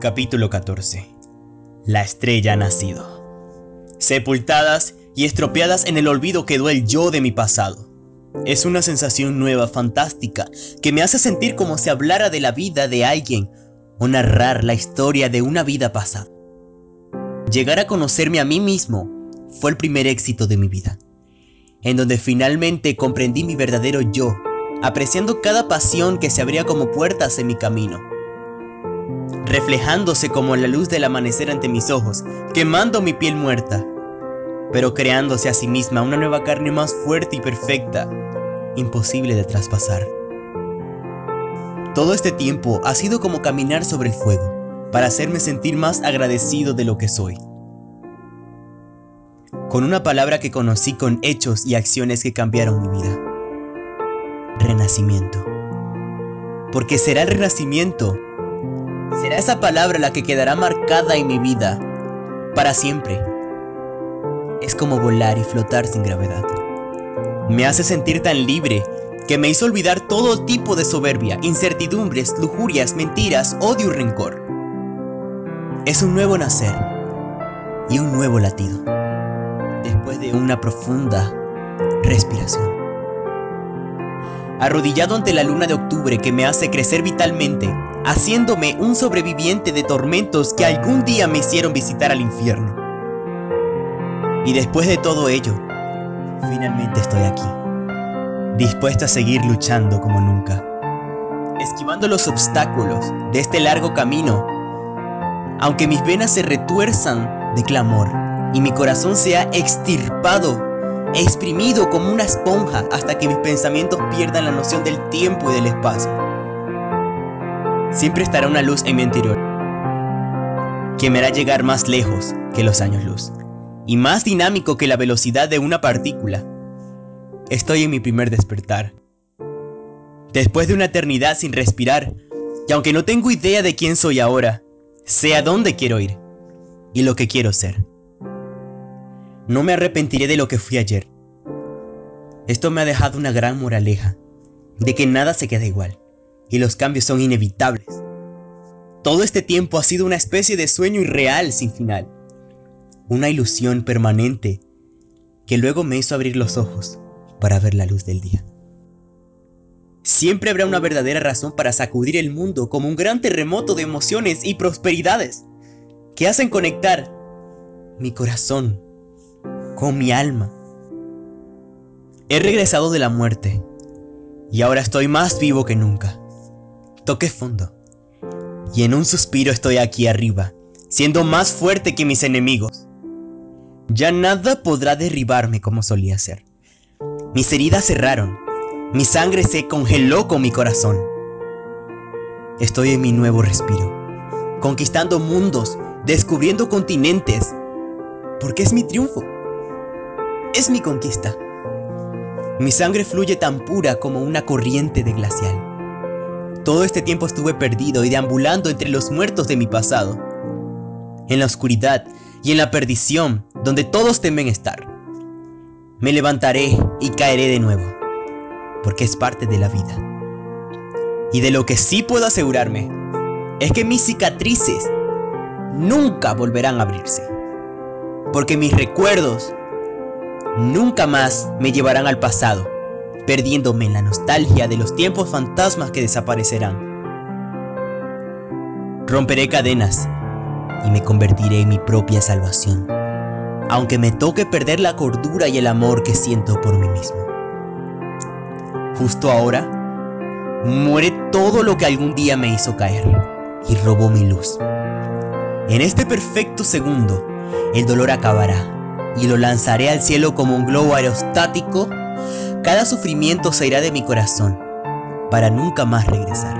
Capítulo 14 La estrella ha nacido. Sepultadas y estropeadas en el olvido quedó el yo de mi pasado. Es una sensación nueva, fantástica, que me hace sentir como si hablara de la vida de alguien o narrar la historia de una vida pasada. Llegar a conocerme a mí mismo fue el primer éxito de mi vida, en donde finalmente comprendí mi verdadero yo, apreciando cada pasión que se abría como puertas en mi camino, reflejándose como la luz del amanecer ante mis ojos, quemando mi piel muerta, pero creándose a sí misma una nueva carne más fuerte y perfecta, imposible de traspasar. Todo este tiempo ha sido como caminar sobre el fuego, para hacerme sentir más agradecido de lo que soy. Con una palabra que conocí con hechos y acciones que cambiaron mi vida. Renacimiento. Porque será el renacimiento. Será esa palabra la que quedará marcada en mi vida para siempre. Es como volar y flotar sin gravedad. Me hace sentir tan libre que me hizo olvidar todo tipo de soberbia, incertidumbres, lujurias, mentiras, odio y rencor. Es un nuevo nacer y un nuevo latido, después de una profunda respiración. Arrodillado ante la luna de octubre que me hace crecer vitalmente, haciéndome un sobreviviente de tormentos que algún día me hicieron visitar al infierno. Y después de todo ello, finalmente estoy aquí, dispuesto a seguir luchando como nunca, esquivando los obstáculos de este largo camino aunque mis venas se retuerzan de clamor y mi corazón sea extirpado, exprimido como una esponja hasta que mis pensamientos pierdan la noción del tiempo y del espacio. Siempre estará una luz en mi interior que me hará llegar más lejos que los años luz y más dinámico que la velocidad de una partícula. Estoy en mi primer despertar. Después de una eternidad sin respirar, y aunque no tengo idea de quién soy ahora, Sé a dónde quiero ir y lo que quiero ser. No me arrepentiré de lo que fui ayer. Esto me ha dejado una gran moraleja de que nada se queda igual y los cambios son inevitables. Todo este tiempo ha sido una especie de sueño irreal sin final, una ilusión permanente que luego me hizo abrir los ojos para ver la luz del día. Siempre habrá una verdadera razón para sacudir el mundo como un gran terremoto de emociones y prosperidades que hacen conectar mi corazón con mi alma. He regresado de la muerte y ahora estoy más vivo que nunca. Toqué fondo y en un suspiro estoy aquí arriba, siendo más fuerte que mis enemigos. Ya nada podrá derribarme como solía ser. Mis heridas cerraron mi sangre se congeló con mi corazón. Estoy en mi nuevo respiro, conquistando mundos, descubriendo continentes, porque es mi triunfo. Es mi conquista. Mi sangre fluye tan pura como una corriente de glacial. Todo este tiempo estuve perdido y deambulando entre los muertos de mi pasado, en la oscuridad y en la perdición donde todos temen estar. Me levantaré y caeré de nuevo porque es parte de la vida. Y de lo que sí puedo asegurarme es que mis cicatrices nunca volverán a abrirse. Porque mis recuerdos nunca más me llevarán al pasado, perdiéndome en la nostalgia de los tiempos fantasmas que desaparecerán. Romperé cadenas y me convertiré en mi propia salvación, aunque me toque perder la cordura y el amor que siento por mí mismo justo ahora, muere todo lo que algún día me hizo caer y robó mi luz. En este perfecto segundo, el dolor acabará y lo lanzaré al cielo como un globo aerostático. Cada sufrimiento se irá de mi corazón para nunca más regresar.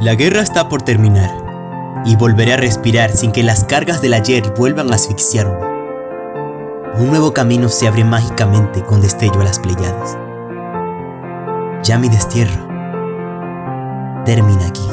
La guerra está por terminar y volveré a respirar sin que las cargas del ayer vuelvan a asfixiarme. Un nuevo camino se abre mágicamente con destello a las Pleiades. Ya mi destierro termina aquí.